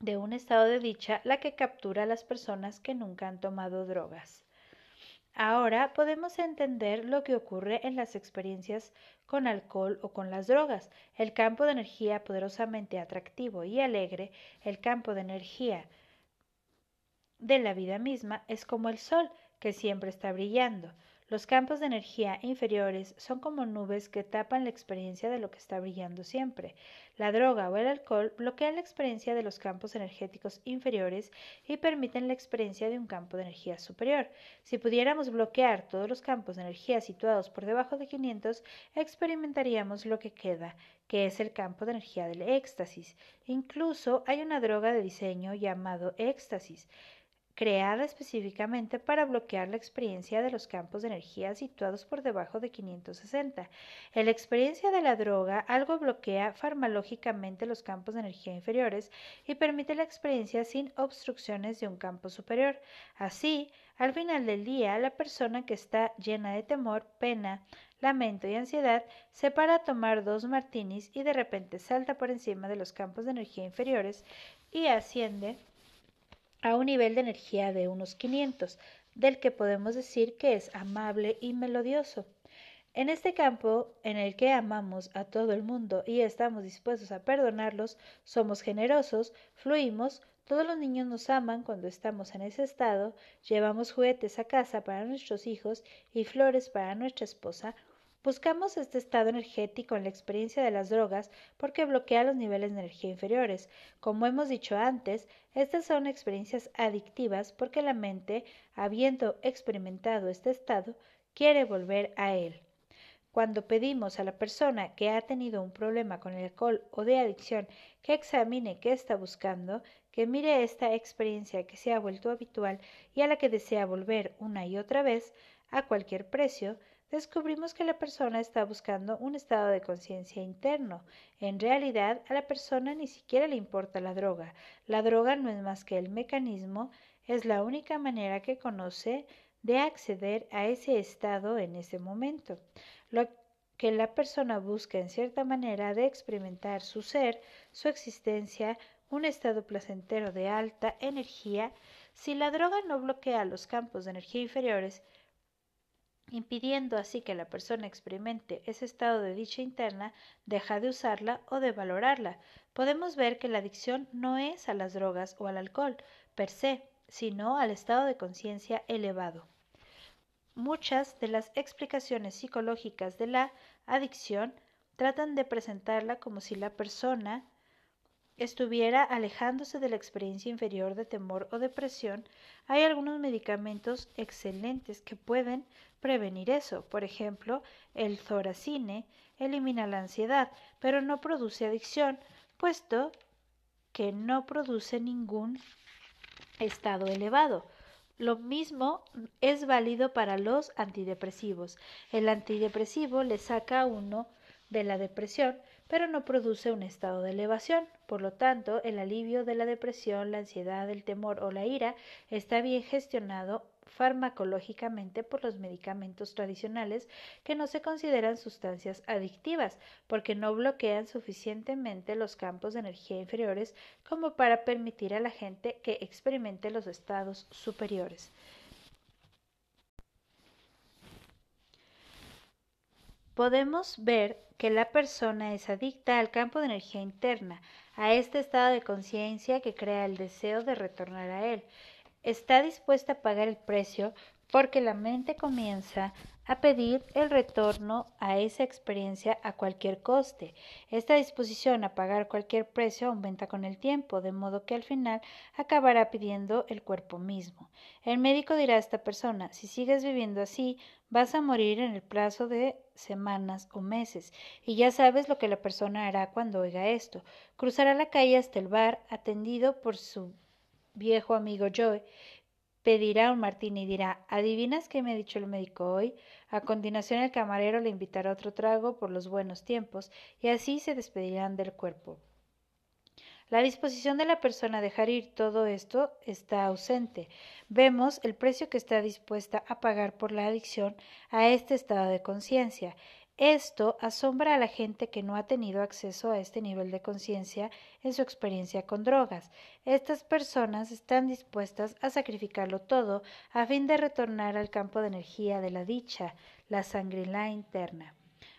de un estado de dicha la que captura a las personas que nunca han tomado drogas. Ahora podemos entender lo que ocurre en las experiencias con alcohol o con las drogas. El campo de energía poderosamente atractivo y alegre, el campo de energía de la vida misma, es como el sol, que siempre está brillando. Los campos de energía inferiores son como nubes que tapan la experiencia de lo que está brillando siempre. La droga o el alcohol bloquean la experiencia de los campos energéticos inferiores y permiten la experiencia de un campo de energía superior. Si pudiéramos bloquear todos los campos de energía situados por debajo de 500, experimentaríamos lo que queda, que es el campo de energía del éxtasis. Incluso hay una droga de diseño llamado éxtasis creada específicamente para bloquear la experiencia de los campos de energía situados por debajo de 560. En la experiencia de la droga, algo bloquea farmacológicamente los campos de energía inferiores y permite la experiencia sin obstrucciones de un campo superior. Así, al final del día, la persona que está llena de temor, pena, lamento y ansiedad se para a tomar dos martinis y de repente salta por encima de los campos de energía inferiores y asciende a un nivel de energía de unos 500, del que podemos decir que es amable y melodioso. En este campo en el que amamos a todo el mundo y estamos dispuestos a perdonarlos, somos generosos, fluimos, todos los niños nos aman cuando estamos en ese estado, llevamos juguetes a casa para nuestros hijos y flores para nuestra esposa, Buscamos este estado energético en la experiencia de las drogas porque bloquea los niveles de energía inferiores. Como hemos dicho antes, estas son experiencias adictivas porque la mente, habiendo experimentado este estado, quiere volver a él. Cuando pedimos a la persona que ha tenido un problema con el alcohol o de adicción que examine qué está buscando, que mire esta experiencia que se ha vuelto habitual y a la que desea volver una y otra vez, a cualquier precio, descubrimos que la persona está buscando un estado de conciencia interno. En realidad, a la persona ni siquiera le importa la droga. La droga no es más que el mecanismo, es la única manera que conoce de acceder a ese estado en ese momento. Lo que la persona busca en cierta manera de experimentar su ser, su existencia, un estado placentero de alta energía, si la droga no bloquea los campos de energía inferiores, impidiendo así que la persona experimente ese estado de dicha interna, deja de usarla o de valorarla. Podemos ver que la adicción no es a las drogas o al alcohol per se, sino al estado de conciencia elevado. Muchas de las explicaciones psicológicas de la adicción tratan de presentarla como si la persona estuviera alejándose de la experiencia inferior de temor o depresión, hay algunos medicamentos excelentes que pueden prevenir eso. Por ejemplo, el Zoracine elimina la ansiedad, pero no produce adicción, puesto que no produce ningún estado elevado. Lo mismo es válido para los antidepresivos. El antidepresivo le saca a uno de la depresión, pero no produce un estado de elevación. Por lo tanto, el alivio de la depresión, la ansiedad, el temor o la ira está bien gestionado farmacológicamente por los medicamentos tradicionales que no se consideran sustancias adictivas porque no bloquean suficientemente los campos de energía inferiores como para permitir a la gente que experimente los estados superiores. Podemos ver que la persona es adicta al campo de energía interna, a este estado de conciencia que crea el deseo de retornar a él está dispuesta a pagar el precio porque la mente comienza a pedir el retorno a esa experiencia a cualquier coste. Esta disposición a pagar cualquier precio aumenta con el tiempo, de modo que al final acabará pidiendo el cuerpo mismo. El médico dirá a esta persona, si sigues viviendo así, vas a morir en el plazo de semanas o meses, y ya sabes lo que la persona hará cuando oiga esto. Cruzará la calle hasta el bar, atendido por su viejo amigo Joe pedirá un martini y dirá ¿Adivinas qué me ha dicho el médico hoy? A continuación el camarero le invitará otro trago por los buenos tiempos y así se despedirán del cuerpo. La disposición de la persona a dejar ir todo esto está ausente. Vemos el precio que está dispuesta a pagar por la adicción a este estado de conciencia. Esto asombra a la gente que no ha tenido acceso a este nivel de conciencia en su experiencia con drogas. Estas personas están dispuestas a sacrificarlo todo a fin de retornar al campo de energía de la dicha, la sangrilá interna.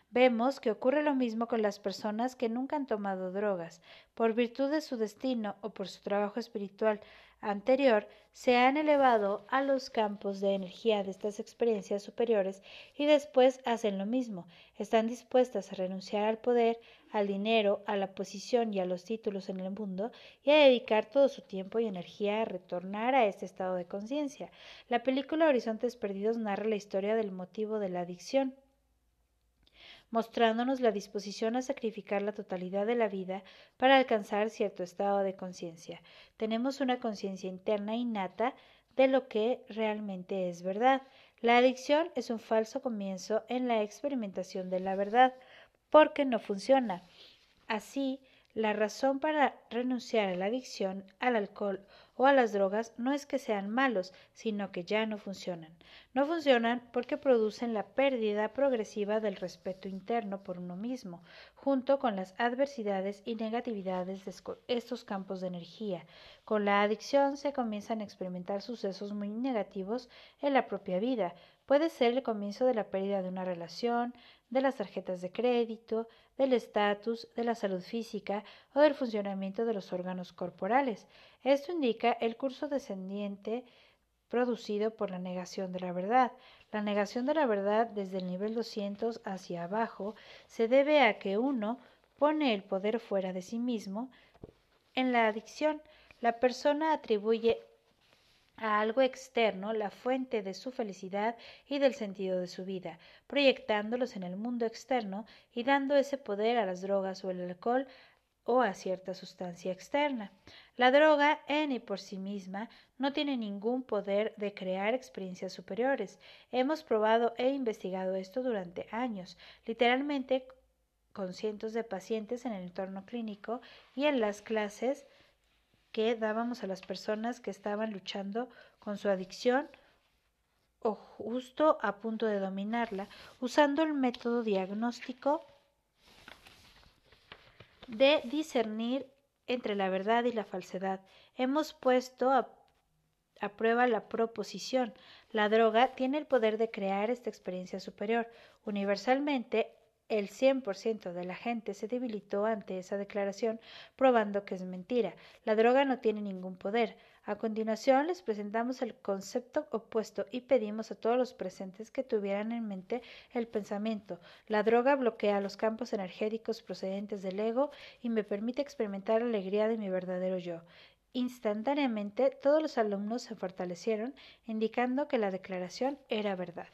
Vemos que ocurre lo mismo con las personas que nunca han tomado drogas. Por virtud de su destino o por su trabajo espiritual anterior se han elevado a los campos de energía de estas experiencias superiores y después hacen lo mismo. Están dispuestas a renunciar al poder, al dinero, a la posición y a los títulos en el mundo y a dedicar todo su tiempo y energía a retornar a este estado de conciencia. La película Horizontes Perdidos narra la historia del motivo de la adicción mostrándonos la disposición a sacrificar la totalidad de la vida para alcanzar cierto estado de conciencia. Tenemos una conciencia interna innata de lo que realmente es verdad. La adicción es un falso comienzo en la experimentación de la verdad, porque no funciona. Así, la razón para renunciar a la adicción al alcohol o a las drogas no es que sean malos, sino que ya no funcionan. No funcionan porque producen la pérdida progresiva del respeto interno por uno mismo, junto con las adversidades y negatividades de estos campos de energía. Con la adicción se comienzan a experimentar sucesos muy negativos en la propia vida. Puede ser el comienzo de la pérdida de una relación, de las tarjetas de crédito, del estatus, de la salud física o del funcionamiento de los órganos corporales. Esto indica el curso descendiente producido por la negación de la verdad. La negación de la verdad desde el nivel 200 hacia abajo se debe a que uno pone el poder fuera de sí mismo. En la adicción, la persona atribuye a algo externo la fuente de su felicidad y del sentido de su vida, proyectándolos en el mundo externo y dando ese poder a las drogas o el alcohol o a cierta sustancia externa. La droga en y por sí misma no tiene ningún poder de crear experiencias superiores. Hemos probado e investigado esto durante años, literalmente con cientos de pacientes en el entorno clínico y en las clases que dábamos a las personas que estaban luchando con su adicción o justo a punto de dominarla, usando el método diagnóstico de discernir entre la verdad y la falsedad. Hemos puesto a, prueba la proposición. La droga tiene el poder de crear esta experiencia superior. Universalmente, el 100% de la gente se debilitó ante esa declaración, probando que es mentira. La droga no tiene ningún poder. A continuación les presentamos el concepto opuesto y pedimos a todos los presentes que tuvieran en mente el pensamiento. La droga bloquea los campos energéticos procedentes del ego y me permite experimentar la alegría de mi verdadero yo. Instantáneamente todos los alumnos se fortalecieron, indicando que la declaración era verdad.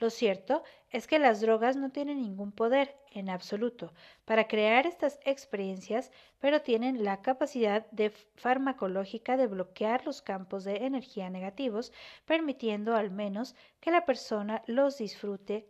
Lo cierto es que las drogas no tienen ningún poder, en absoluto, para crear estas experiencias, pero tienen la capacidad farmacológica de bloquear los campos de energía negativos, permitiendo al menos que la persona los disfrute.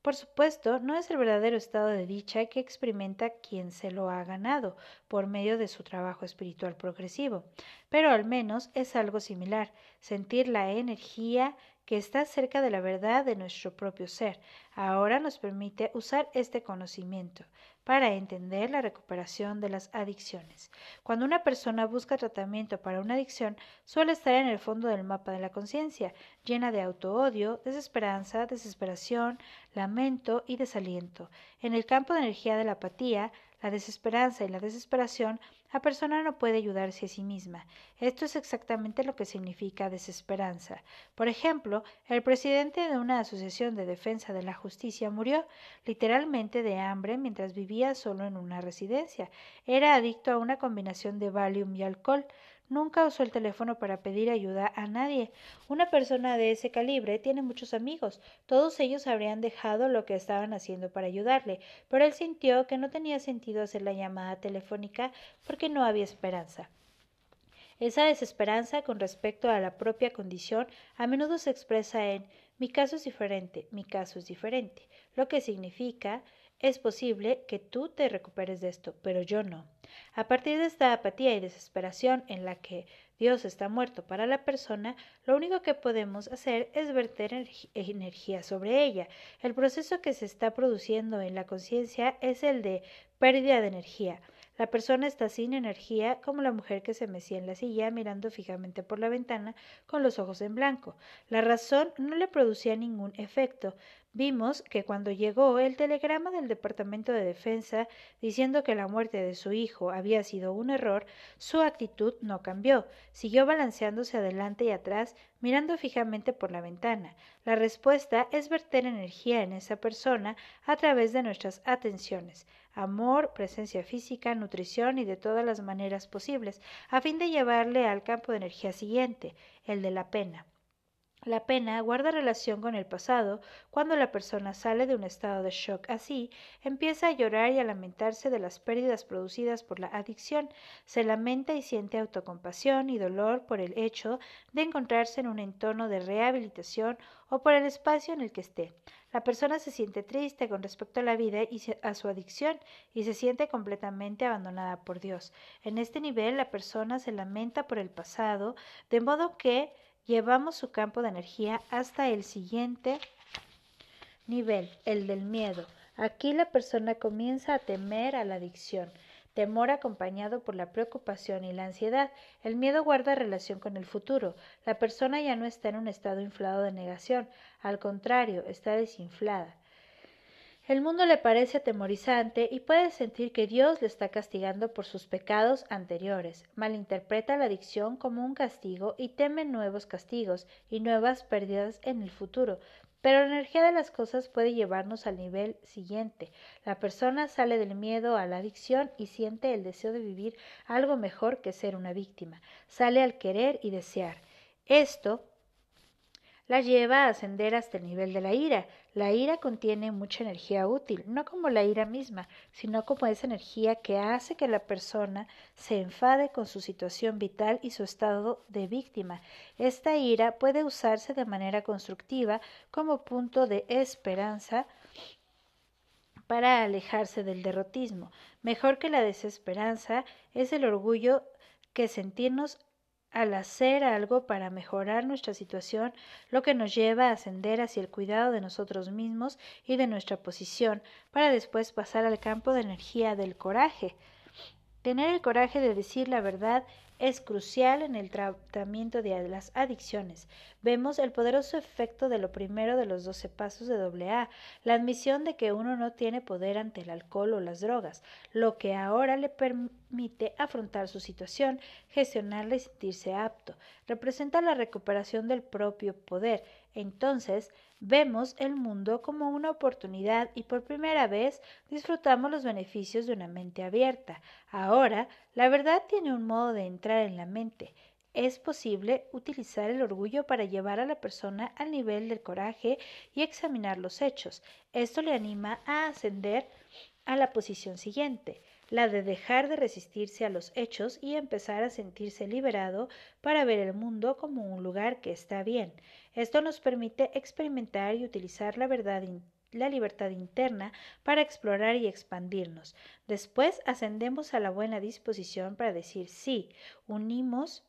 Por supuesto, no es el verdadero estado de dicha que experimenta quien se lo ha ganado por medio de su trabajo espiritual progresivo, pero al menos es algo similar, sentir la energía que está cerca de la verdad de nuestro propio ser. Ahora nos permite usar este conocimiento para entender la recuperación de las adicciones. Cuando una persona busca tratamiento para una adicción, suele estar en el fondo del mapa de la conciencia, llena de autoodio, desesperanza, desesperación, lamento y desaliento. En el campo de energía de la apatía, la desesperanza y la desesperación, la persona no puede ayudarse a sí misma. Esto es exactamente lo que significa desesperanza. Por ejemplo, el presidente de una asociación de defensa de la justicia murió literalmente de hambre mientras vivía solo en una residencia. Era adicto a una combinación de Valium y alcohol. Nunca usó el teléfono para pedir ayuda a nadie. Una persona de ese calibre tiene muchos amigos. Todos ellos habrían dejado lo que estaban haciendo para ayudarle, pero él sintió que no tenía sentido hacer la llamada telefónica porque no había esperanza. Esa desesperanza con respecto a la propia condición a menudo se expresa en mi caso es diferente, mi caso es diferente, lo que significa es posible que tú te recuperes de esto, pero yo no. A partir de esta apatía y desesperación en la que Dios está muerto para la persona, lo único que podemos hacer es verter energía sobre ella. El proceso que se está produciendo en la conciencia es el de pérdida de energía. La persona está sin energía, como la mujer que se mecía en la silla mirando fijamente por la ventana con los ojos en blanco. La razón no le producía ningún efecto. Vimos que cuando llegó el telegrama del Departamento de Defensa diciendo que la muerte de su hijo había sido un error, su actitud no cambió. Siguió balanceándose adelante y atrás, mirando fijamente por la ventana. La respuesta es verter energía en esa persona a través de nuestras atenciones amor, presencia física, nutrición y de todas las maneras posibles, a fin de llevarle al campo de energía siguiente, el de la pena. La pena guarda relación con el pasado. Cuando la persona sale de un estado de shock así, empieza a llorar y a lamentarse de las pérdidas producidas por la adicción. Se lamenta y siente autocompasión y dolor por el hecho de encontrarse en un entorno de rehabilitación o por el espacio en el que esté. La persona se siente triste con respecto a la vida y a su adicción y se siente completamente abandonada por Dios. En este nivel la persona se lamenta por el pasado, de modo que llevamos su campo de energía hasta el siguiente nivel, el del miedo. Aquí la persona comienza a temer a la adicción, temor acompañado por la preocupación y la ansiedad. El miedo guarda relación con el futuro. La persona ya no está en un estado inflado de negación, al contrario, está desinflada. El mundo le parece atemorizante y puede sentir que Dios le está castigando por sus pecados anteriores. Malinterpreta la adicción como un castigo y teme nuevos castigos y nuevas pérdidas en el futuro. Pero la energía de las cosas puede llevarnos al nivel siguiente. La persona sale del miedo a la adicción y siente el deseo de vivir algo mejor que ser una víctima. Sale al querer y desear. Esto la lleva a ascender hasta el nivel de la ira. La ira contiene mucha energía útil, no como la ira misma, sino como esa energía que hace que la persona se enfade con su situación vital y su estado de víctima. Esta ira puede usarse de manera constructiva como punto de esperanza para alejarse del derrotismo. Mejor que la desesperanza es el orgullo que sentirnos al hacer algo para mejorar nuestra situación, lo que nos lleva a ascender hacia el cuidado de nosotros mismos y de nuestra posición, para después pasar al campo de energía del coraje. Tener el coraje de decir la verdad es crucial en el tratamiento de las adicciones. Vemos el poderoso efecto de lo primero de los doce pasos de AA, la admisión de que uno no tiene poder ante el alcohol o las drogas, lo que ahora le permite afrontar su situación, gestionarla y sentirse apto. Representa la recuperación del propio poder. Entonces, vemos el mundo como una oportunidad y por primera vez disfrutamos los beneficios de una mente abierta. Ahora, la verdad tiene un modo de entrar en la mente. Es posible utilizar el orgullo para llevar a la persona al nivel del coraje y examinar los hechos. Esto le anima a ascender a la posición siguiente, la de dejar de resistirse a los hechos y empezar a sentirse liberado para ver el mundo como un lugar que está bien. Esto nos permite experimentar y utilizar la verdad la libertad interna para explorar y expandirnos. Después ascendemos a la buena disposición para decir sí, unimos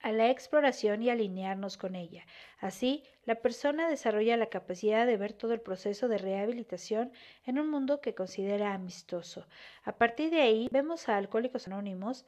a la exploración y alinearnos con ella. Así, la persona desarrolla la capacidad de ver todo el proceso de rehabilitación en un mundo que considera amistoso. A partir de ahí, vemos a Alcohólicos Anónimos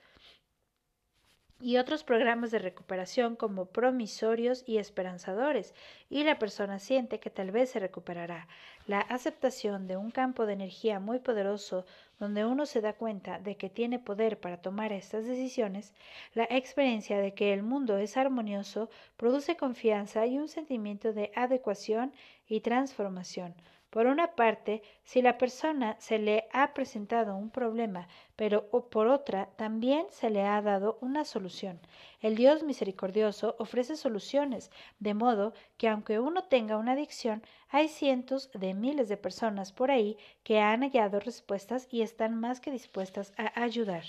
y otros programas de recuperación como promisorios y esperanzadores, y la persona siente que tal vez se recuperará. La aceptación de un campo de energía muy poderoso donde uno se da cuenta de que tiene poder para tomar estas decisiones, la experiencia de que el mundo es armonioso produce confianza y un sentimiento de adecuación y transformación. Por una parte, si la persona se le ha presentado un problema, pero por otra también se le ha dado una solución. El Dios misericordioso ofrece soluciones, de modo que aunque uno tenga una adicción, hay cientos de miles de personas por ahí que han hallado respuestas y están más que dispuestas a ayudar.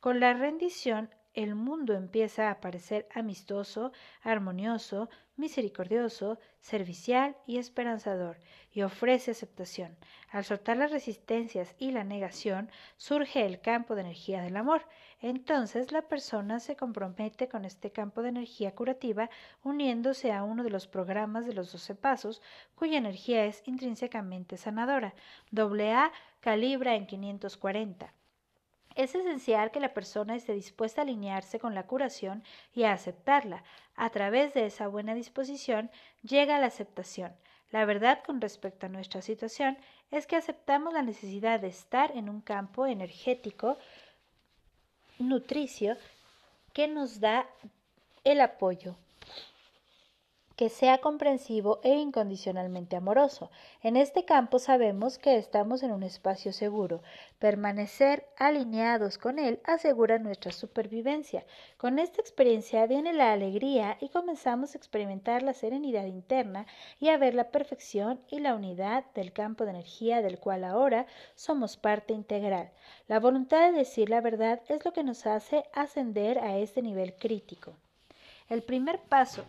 Con la rendición el mundo empieza a parecer amistoso, armonioso, misericordioso, servicial y esperanzador, y ofrece aceptación. Al soltar las resistencias y la negación, surge el campo de energía del amor. Entonces la persona se compromete con este campo de energía curativa, uniéndose a uno de los programas de los doce pasos, cuya energía es intrínsecamente sanadora. AA calibra en 540 es esencial que la persona esté dispuesta a alinearse con la curación y a aceptarla. A través de esa buena disposición llega la aceptación. La verdad con respecto a nuestra situación es que aceptamos la necesidad de estar en un campo energético nutricio que nos da el apoyo que sea comprensivo e incondicionalmente amoroso. En este campo sabemos que estamos en un espacio seguro. Permanecer alineados con él asegura nuestra supervivencia. Con esta experiencia viene la alegría y comenzamos a experimentar la serenidad interna y a ver la perfección y la unidad del campo de energía del cual ahora somos parte integral. La voluntad de decir la verdad es lo que nos hace ascender a este nivel crítico. El primer paso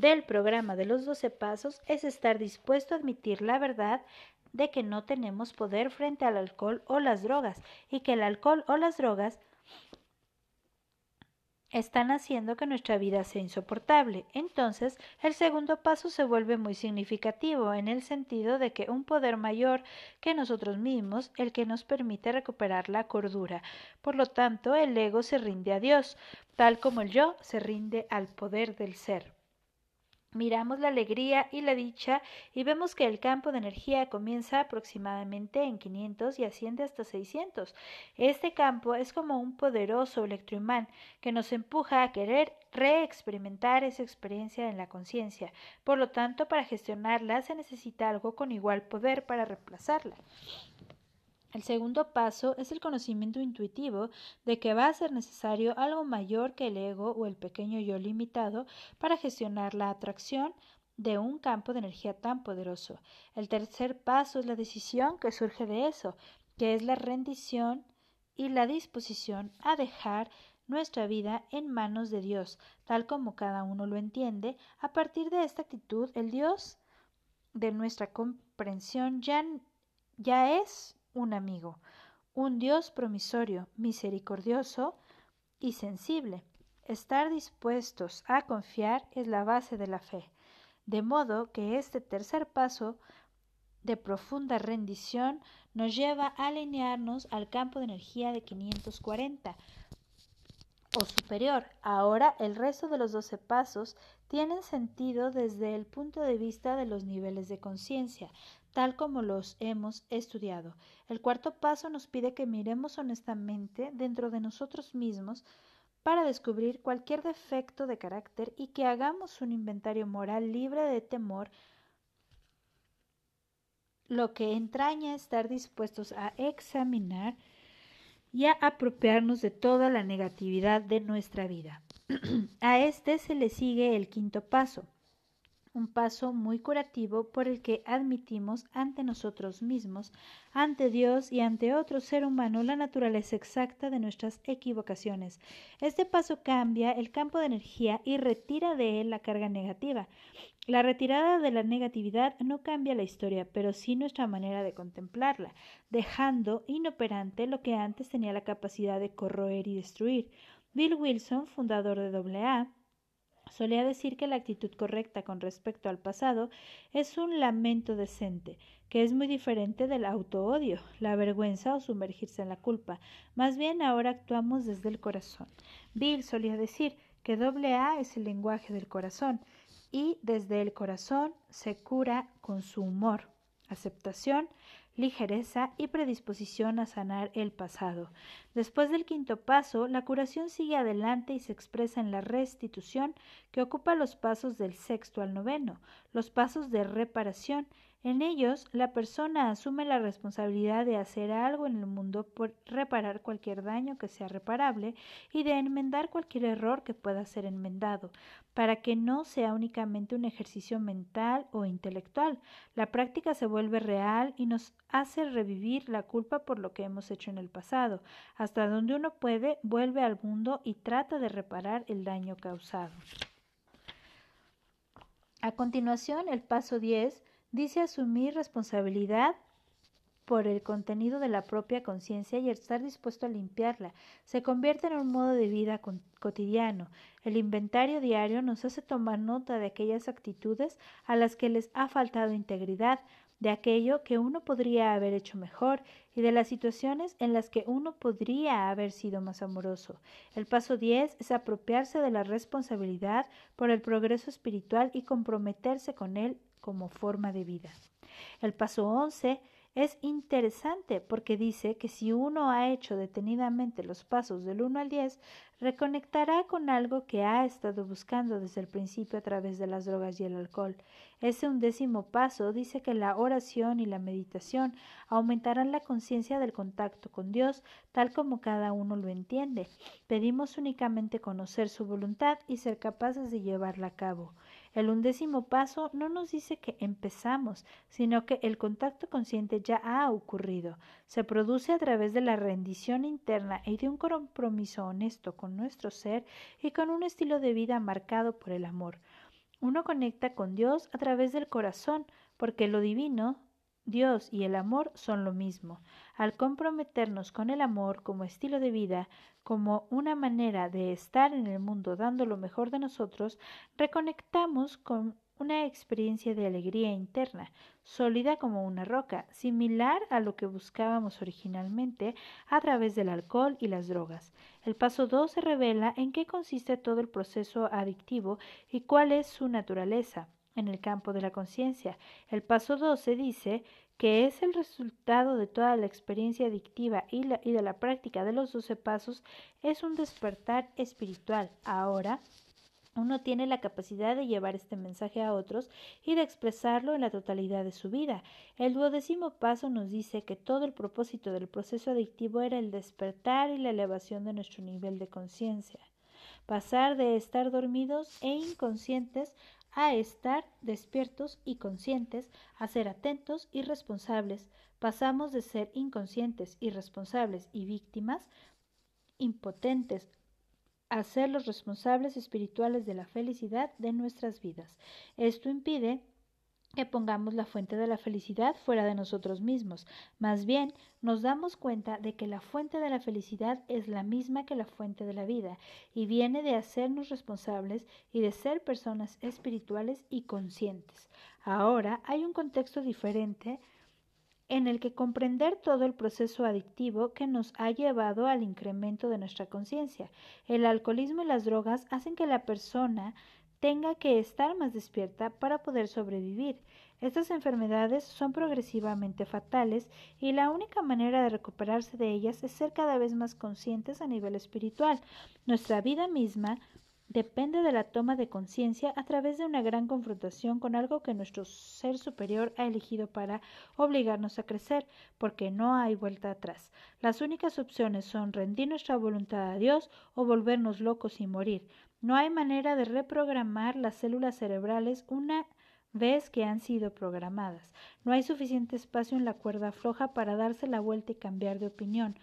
del programa de los doce pasos es estar dispuesto a admitir la verdad de que no tenemos poder frente al alcohol o las drogas y que el alcohol o las drogas están haciendo que nuestra vida sea insoportable. Entonces, el segundo paso se vuelve muy significativo en el sentido de que un poder mayor que nosotros mismos, el que nos permite recuperar la cordura. Por lo tanto, el ego se rinde a Dios, tal como el yo se rinde al poder del ser. Miramos la alegría y la dicha y vemos que el campo de energía comienza aproximadamente en 500 y asciende hasta 600. Este campo es como un poderoso electroimán que nos empuja a querer reexperimentar esa experiencia en la conciencia. Por lo tanto, para gestionarla se necesita algo con igual poder para reemplazarla. El segundo paso es el conocimiento intuitivo de que va a ser necesario algo mayor que el ego o el pequeño yo limitado para gestionar la atracción de un campo de energía tan poderoso. El tercer paso es la decisión que surge de eso, que es la rendición y la disposición a dejar nuestra vida en manos de Dios, tal como cada uno lo entiende. A partir de esta actitud, el Dios de nuestra comprensión ya, ya es un amigo, un Dios promisorio, misericordioso y sensible. Estar dispuestos a confiar es la base de la fe, de modo que este tercer paso de profunda rendición nos lleva a alinearnos al campo de energía de 540 o superior. Ahora el resto de los doce pasos tienen sentido desde el punto de vista de los niveles de conciencia, tal como los hemos estudiado. El cuarto paso nos pide que miremos honestamente dentro de nosotros mismos para descubrir cualquier defecto de carácter y que hagamos un inventario moral libre de temor, lo que entraña estar dispuestos a examinar y a apropiarnos de toda la negatividad de nuestra vida. a este se le sigue el quinto paso, un paso muy curativo por el que admitimos ante nosotros mismos, ante Dios y ante otro ser humano la naturaleza exacta de nuestras equivocaciones. Este paso cambia el campo de energía y retira de él la carga negativa. La retirada de la negatividad no cambia la historia, pero sí nuestra manera de contemplarla, dejando inoperante lo que antes tenía la capacidad de corroer y destruir. Bill Wilson, fundador de AA, Solía decir que la actitud correcta con respecto al pasado es un lamento decente, que es muy diferente del auto-odio, la vergüenza o sumergirse en la culpa. Más bien ahora actuamos desde el corazón. Bill solía decir que doble A es el lenguaje del corazón y desde el corazón se cura con su humor, aceptación, ligereza y predisposición a sanar el pasado. Después del quinto paso, la curación sigue adelante y se expresa en la restitución que ocupa los pasos del sexto al noveno, los pasos de reparación. En ellos, la persona asume la responsabilidad de hacer algo en el mundo por reparar cualquier daño que sea reparable y de enmendar cualquier error que pueda ser enmendado para que no sea únicamente un ejercicio mental o intelectual. La práctica se vuelve real y nos hace revivir la culpa por lo que hemos hecho en el pasado. Hasta donde uno puede, vuelve al mundo y trata de reparar el daño causado. A continuación, el paso 10 dice asumir responsabilidad por el contenido de la propia conciencia y estar dispuesto a limpiarla. Se convierte en un modo de vida cotidiano. El inventario diario nos hace tomar nota de aquellas actitudes a las que les ha faltado integridad, de aquello que uno podría haber hecho mejor y de las situaciones en las que uno podría haber sido más amoroso. El paso 10 es apropiarse de la responsabilidad por el progreso espiritual y comprometerse con él como forma de vida. El paso 11 es interesante porque dice que si uno ha hecho detenidamente los pasos del 1 al 10, reconectará con algo que ha estado buscando desde el principio a través de las drogas y el alcohol. Ese undécimo paso dice que la oración y la meditación aumentarán la conciencia del contacto con Dios tal como cada uno lo entiende. Pedimos únicamente conocer su voluntad y ser capaces de llevarla a cabo. El undécimo paso no nos dice que empezamos, sino que el contacto consciente ya ha ocurrido. Se produce a través de la rendición interna y de un compromiso honesto con nuestro ser y con un estilo de vida marcado por el amor. Uno conecta con Dios a través del corazón, porque lo divino, Dios y el amor son lo mismo. Al comprometernos con el amor como estilo de vida, como una manera de estar en el mundo dando lo mejor de nosotros, reconectamos con una experiencia de alegría interna, sólida como una roca, similar a lo que buscábamos originalmente a través del alcohol y las drogas. El paso 2 se revela en qué consiste todo el proceso adictivo y cuál es su naturaleza en el campo de la conciencia. El paso 12 dice que es el resultado de toda la experiencia adictiva y, de la práctica de los doce pasos, es un despertar espiritual. Ahora, Uno tiene la capacidad de llevar este mensaje a otros y de expresarlo en la totalidad de su vida. El duodécimo paso nos dice que todo el propósito del proceso adictivo era el despertar y la elevación de nuestro nivel de conciencia. Pasar de estar dormidos e inconscientes a estar despiertos y conscientes, a ser atentos y responsables. Pasamos de ser inconscientes, irresponsables y víctimas impotentes a ser los responsables espirituales de la felicidad de nuestras vidas. Esto impide que pongamos la fuente de la felicidad fuera de nosotros mismos. Más bien, nos damos cuenta de que la fuente de la felicidad es la misma que la fuente de la vida y viene de hacernos responsables y de ser personas espirituales y conscientes. Ahora hay un contexto diferente en el que comprender todo el proceso adictivo que nos ha llevado al incremento de nuestra conciencia. El alcoholismo y las drogas hacen que la persona tenga que estar más despierta para poder sobrevivir. Estas enfermedades son progresivamente fatales y la única manera de recuperarse de ellas es ser cada vez más conscientes a nivel espiritual. Nuestra vida misma depende de la toma de conciencia a través de una gran confrontación con algo que nuestro ser superior ha elegido para obligarnos a crecer, porque no hay vuelta atrás. Las únicas opciones son rendir nuestra voluntad a Dios o volvernos locos y morir. No hay manera de reprogramar las células cerebrales una vez que han sido programadas. No hay suficiente espacio en la cuerda floja para darse la vuelta y cambiar de opinión.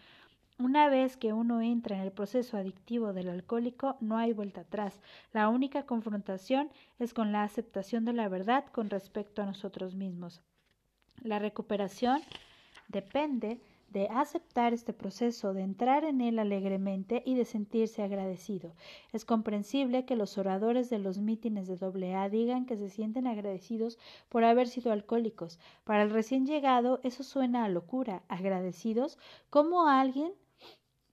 Una vez que uno entra en el proceso adictivo del alcohólico, no hay vuelta atrás. La única confrontación es con la aceptación de la verdad con respecto a nosotros mismos. La recuperación depende de aceptar este proceso, de entrar en él alegremente y de sentirse agradecido. Es comprensible que los oradores de los mítines de AA digan que se sienten agradecidos por haber sido alcohólicos. Para el recién llegado eso suena a locura. Agradecidos como alguien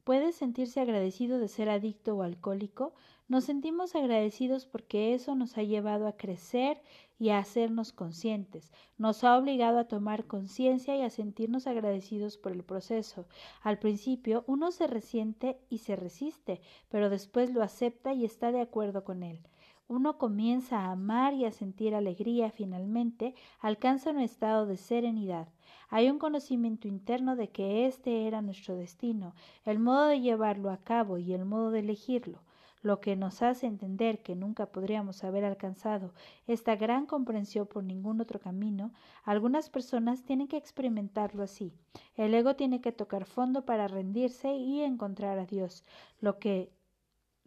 puede sentirse agradecido de ser adicto o alcohólico, nos sentimos agradecidos porque eso nos ha llevado a crecer y a hacernos conscientes, nos ha obligado a tomar conciencia y a sentirnos agradecidos por el proceso. Al principio uno se resiente y se resiste, pero después lo acepta y está de acuerdo con él. Uno comienza a amar y a sentir alegría, finalmente alcanza un estado de serenidad. Hay un conocimiento interno de que este era nuestro destino, el modo de llevarlo a cabo y el modo de elegirlo, lo que nos hace entender que nunca podríamos haber alcanzado esta gran comprensión por ningún otro camino, algunas personas tienen que experimentarlo así. El ego tiene que tocar fondo para rendirse y encontrar a Dios, lo que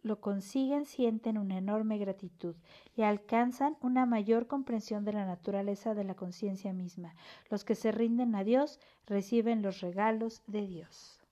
lo consiguen sienten una enorme gratitud y alcanzan una mayor comprensión de la naturaleza de la conciencia misma. Los que se rinden a Dios reciben los regalos de Dios.